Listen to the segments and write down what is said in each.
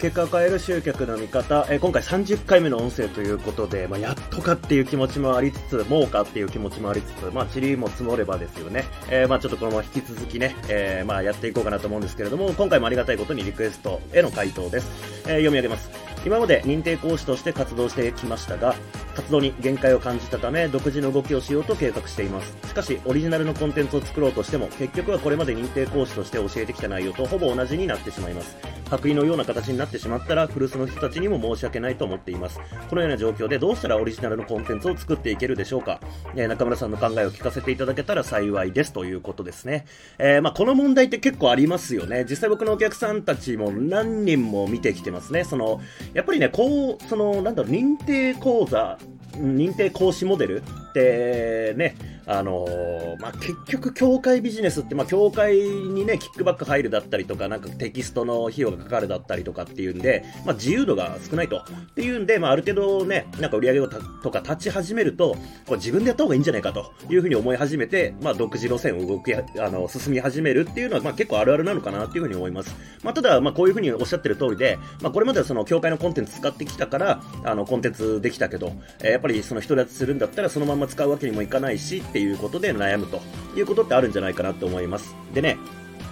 結果を変える集客の見方、えー、今回30回目の音声ということで、まあ、やっとかっていう気持ちもありつつ、もうかっていう気持ちもありつつ、まあ、塵も積もればですよね。えー、まあ、ちょっとこのまま引き続きね、えー、まあ、やっていこうかなと思うんですけれども、今回もありがたいことにリクエストへの回答です。え、読み上げます。今まで認定講師として活動してきましたが、活動に限界を感じたため、独自の動きをしようと計画しています。しかし、オリジナルのコンテンツを作ろうとしても、結局はこれまで認定講師として教えてきた内容とほぼ同じになってしまいます。白衣のような形になってしまったら、古巣の人たちにも申し訳ないと思っています。このような状況でどうしたらオリジナルのコンテンツを作っていけるでしょうか。えー、中村さんの考えを聞かせていただけたら幸いですということですね。えー、まあ、この問題って結構ありますよね。実際僕のお客さんたちも何人も見てきてますね。その、やっぱりね、こう、その、なんだろう、認定講座、認定講師モデルってね、あのー、まあ、結局、協会ビジネスって、まあ、協会にね、キックバック入るだったりとか、なんかテキストの費用がかかるだったりとかっていうんで、まあ、自由度が少ないと。っていうんで、まあ、ある程度ね、なんか売り上げをとか立ち始めると、これ自分でやった方がいいんじゃないかというふうに思い始めて、まあ、独自路線を動き、あの、進み始めるっていうのは、まあ、結構あるあるなのかなっていうふうに思います。まあ、ただ、まあ、こういうふうにおっしゃってる通りで、まあ、これまではその、協会のコンテンツ使ってきたから、あの、コンテンツできたけど、えー、やっぱりその独り立ちするんだったら、そのまま使うわけにもいかないしっていうことで悩むということってあるんじゃないかなと思います。でね、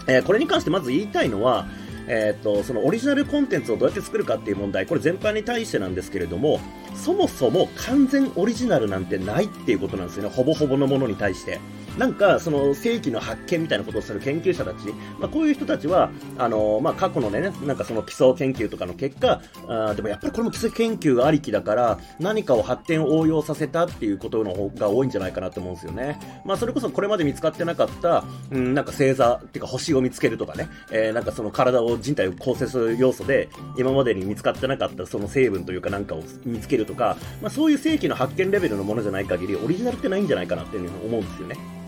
えー、これに関してまず言いたいのは、えー、っと、そのオリジナルコンテンツをどうやって作るかっていう問題、これ全般に対してなんですけれども、そもそも完全オリジナルなんてないっていうことなんですよね、ほぼほぼのものに対して。なんか、その世紀の発見みたいなことをする研究者たち、まあ、こういう人たちは、あのまあ、過去のね、なんかその基礎研究とかの結果、あでもやっぱりこれも基礎研究がありきだから、何かを発展を応用させたっていうことの方が多いんじゃないかなと思うんですよね。まあ、それこそこれまで見つかってなかった、うん、なんか星座っていうか星を見つけるとかね、えー、なんかその体を、人体を構成する要素で、今までに見つかってなかったその成分というかなんかを見つけるとか、まあ、そういう世紀の発見レベルのものじゃない限り、オリジナルってないんじゃないかなっていうふうに思うんですよね。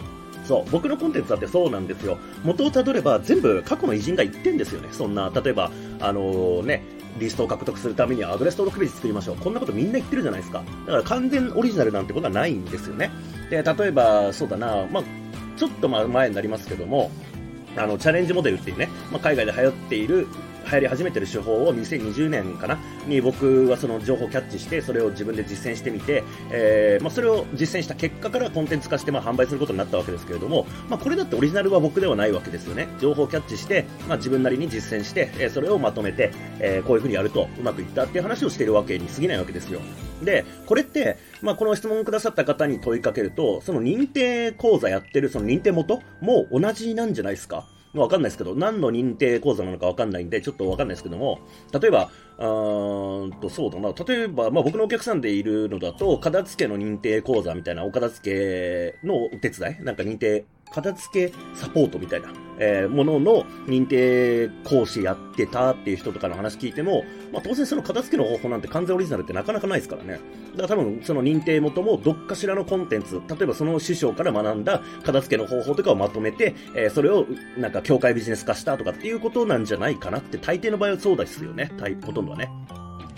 そう、僕のコンテンツだってそうなんですよ。元をたどれば全部過去の偉人が言ってんですよね。そんな、例えば、あのー、ね、リストを獲得するためにはアドレス登録ページ作りましょう。こんなことみんな言ってるじゃないですか。だから完全オリジナルなんてことはないんですよね。で、例えば、そうだな、まあ、ちょっと前になりますけども、あの、チャレンジモデルっていうね、まあ、海外で流行っている流行り始めてる手法を2020年かな？に僕はその情報をキャッチしてそれを自分で実践してみて、えーまあ、それを実践した結果からコンテンツ化してまあ販売することになったわけですけれども、まあ、これだってオリジナルは僕ではないわけですよね。情報をキャッチして、まあ、自分なりに実践して、えー、それをまとめて、えー、こういうふうにやるとうまくいったっていう話をしているわけに過ぎないわけですよ。でこれって、まあ、この質問をくださった方に問いかけるとその認定講座やってるその認定元も同じなんじゃないですか？わかんないですけど、何の認定講座なのかわかんないんで、ちょっとわかんないですけども、例えば、うーんと、そうだな、例えば、まあ僕のお客さんでいるのだと、片付けの認定講座みたいな、お片付けのお手伝いなんか認定片付けサポートみたいな、えー、ものの認定講師やってたっていう人とかの話聞いても、まあ、当然その片付けの方法なんて完全オリジナルってなかなかないですからね。だから多分その認定元もどっかしらのコンテンツ、例えばその師匠から学んだ片付けの方法とかをまとめて、えー、それをなんか協会ビジネス化したとかっていうことなんじゃないかなって大抵の場合はそうですよね。ほとんどはね。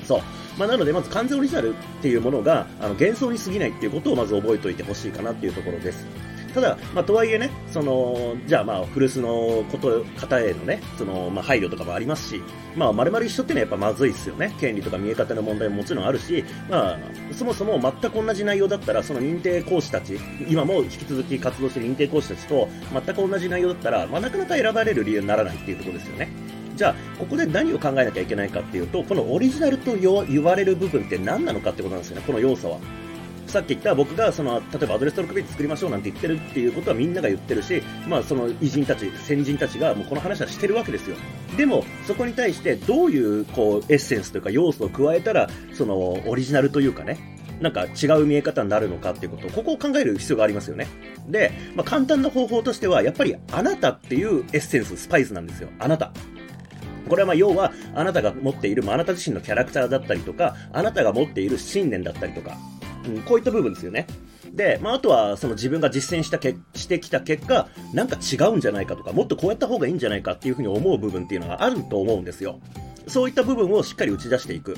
そう。まあ、なので、まず完全オリジナルっていうものが、あの、幻想に過ぎないっていうことをまず覚えておいてほしいかなっていうところです。ただ、まあ、とはいえね、その、じゃあまあ、古巣のこと、方へのね、その、まあ、配慮とかもありますし、まあ、丸々一緒っていうのはやっぱまずいですよね。権利とか見え方の問題ももちろんあるし、まあ、そもそも全く同じ内容だったら、その認定講師たち、今も引き続き活動してる認定講師たちと全く同じ内容だったら、まあ、なかなか選ばれる理由にならないっていうところですよね。じゃあ、ここで何を考えなきゃいけないかっていうと、このオリジナルと言われる部分って何なのかってことなんですよね、この要素は。さっき言った僕がその例えばアドレス登録ページ作りましょうなんて言ってるっていうことはみんなが言ってるし、まあ、その偉人たち、先人たちがもうこの話はしてるわけですよ。でも、そこに対してどういうこうエッセンスというか要素を加えたらそのオリジナルというかね、なんか違う見え方になるのかっていうこと、ここを考える必要がありますよね。で、まあ、簡単な方法としては、やっぱりあなたっていうエッセンス、スパイスなんですよ。あなた。これはま要は、あなたが持っている、ま、あなた自身のキャラクターだったりとか、あなたが持っている信念だったりとか、うん、こういった部分ですよね。で、まあ、あとは、その自分が実践したけ、してきた結果、なんか違うんじゃないかとか、もっとこうやった方がいいんじゃないかっていうふうに思う部分っていうのがあると思うんですよ。そういった部分をしっかり打ち出していく。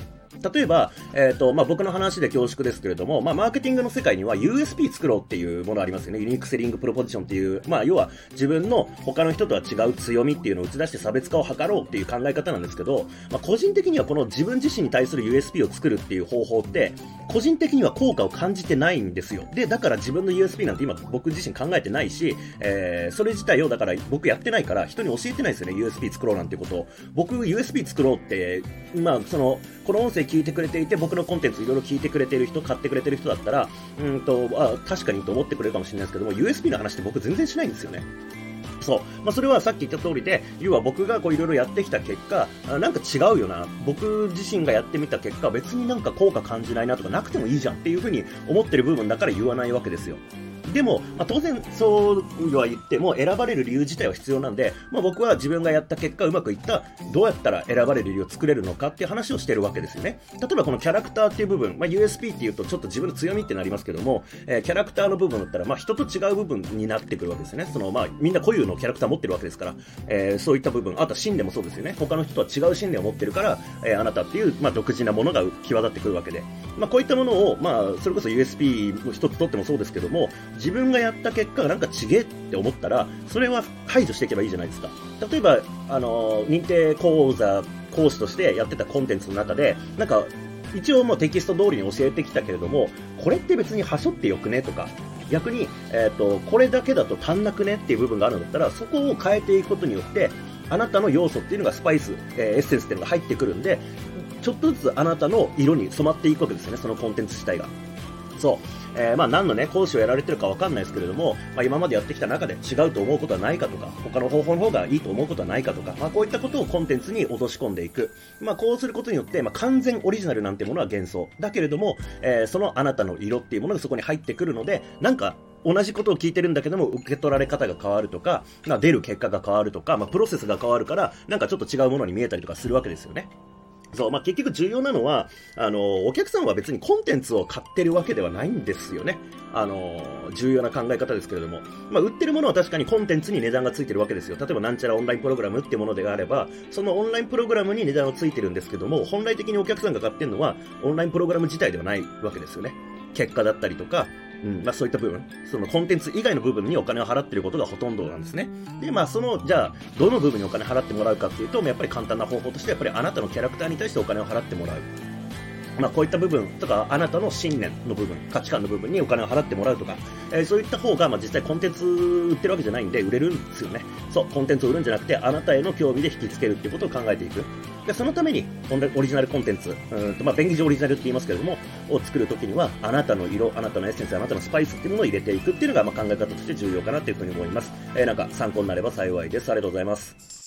例えば、えっ、ー、と、まあ、僕の話で恐縮ですけれども、まあ、マーケティングの世界には USP 作ろうっていうものありますよね。ユニークセリングプロポジションっていう、まあ、要は自分の他の人とは違う強みっていうのを打ち出して差別化を図ろうっていう考え方なんですけど、まあ、個人的にはこの自分自身に対する USP を作るっていう方法って、個人的には効果を感じてないんですよ。で、だから自分の USP なんて今僕自身考えてないし、えー、それ自体をだから僕やってないから人に教えてないですよね、USP 作ろうなんてことを。僕 USB 作ろうって、まあ、その、この音声聞いてくれていて、僕のコンテンツいろいろ聞いてくれてる人、買ってくれてる人だったら、うんと、あ、確かにと思ってくれるかもしれないですけども、USB の話って僕全然しないんですよね。そう。まあ、それはさっき言った通りで、要は僕がこういろいろやってきた結果、なんか違うよな。僕自身がやってみた結果、別になんか効果感じないなとかなくてもいいじゃんっていうふうに思ってる部分だから言わないわけですよ。でも、まあ、当然そうは言っても選ばれる理由自体は必要なんで、まあ、僕は自分がやった結果うまくいったどうやったら選ばれる理由を作れるのかっていう話をしてるわけですよね。例えばこのキャラクターっていう部分、まあ、USP っていうとちょっと自分の強みってなりますけども、えー、キャラクターの部分だったら、まあ、人と違う部分になってくるわけですよね。その、まあ、みんな固有のキャラクター持ってるわけですから、えー、そういった部分あとは信念もそうですよね。他の人とは違う信念を持ってるから、えー、あなたっていう、まあ、独自なものが際立ってくるわけで、まあ、こういったものを、まあ、それこそ USP の一つとってもそうですけども自分がやった結果がなんかちげえって思ったら、それは排除していけばいいじゃないですか。例えば、あの、認定講座講師としてやってたコンテンツの中で、なんか、一応もうテキスト通りに教えてきたけれども、これって別にはしょってよくねとか、逆に、えっ、ー、と、これだけだと足んなくねっていう部分があるんだったら、そこを変えていくことによって、あなたの要素っていうのがスパイス、えー、エッセンスっていうのが入ってくるんで、ちょっとずつあなたの色に染まっていくわけですよね、そのコンテンツ自体が。そう。えー、まあ何のね、講師をやられてるかわかんないですけれども、まあ今までやってきた中で違うと思うことはないかとか、他の方法の方がいいと思うことはないかとか、まあこういったことをコンテンツに落とし込んでいく。まあこうすることによって、まあ完全オリジナルなんてものは幻想。だけれども、えー、そのあなたの色っていうものがそこに入ってくるので、なんか同じことを聞いてるんだけども、受け取られ方が変わるとか、まあ、出る結果が変わるとか、まあ、プロセスが変わるから、なんかちょっと違うものに見えたりとかするわけですよね。そう、まあ、結局重要なのは、あの、お客さんは別にコンテンツを買ってるわけではないんですよね。あの、重要な考え方ですけれども。まあ、売ってるものは確かにコンテンツに値段がついてるわけですよ。例えばなんちゃらオンラインプログラムってものであれば、そのオンラインプログラムに値段がついてるんですけども、本来的にお客さんが買ってるのは、オンラインプログラム自体ではないわけですよね。結果だったりとか、うんまあ、そういった部分、そのコンテンツ以外の部分にお金を払っていることがほとんどなんですね。で、まあ、その、じゃあ、どの部分にお金払ってもらうかっていうと、やっぱり簡単な方法として、やっぱりあなたのキャラクターに対してお金を払ってもらう。まあ、こういった部分とか、あなたの信念の部分、価値観の部分にお金を払ってもらうとか、えー、そういった方が、まあ、実際コンテンツ売ってるわけじゃないんで、売れるんですよね。そう、コンテンツを売るんじゃなくて、あなたへの興味で引きつけるっていうことを考えていく。で、そのために、オリジナルコンテンツ、うんと、まあ、便宜上オリジナルって言いますけれども、を作るときには、あなたの色、あなたのエッセンス、あなたのスパイスっていうものを入れていくっていうのが、まあ、考え方として重要かなというふうに思います。えー、なんか参考になれば幸いです。ありがとうございます。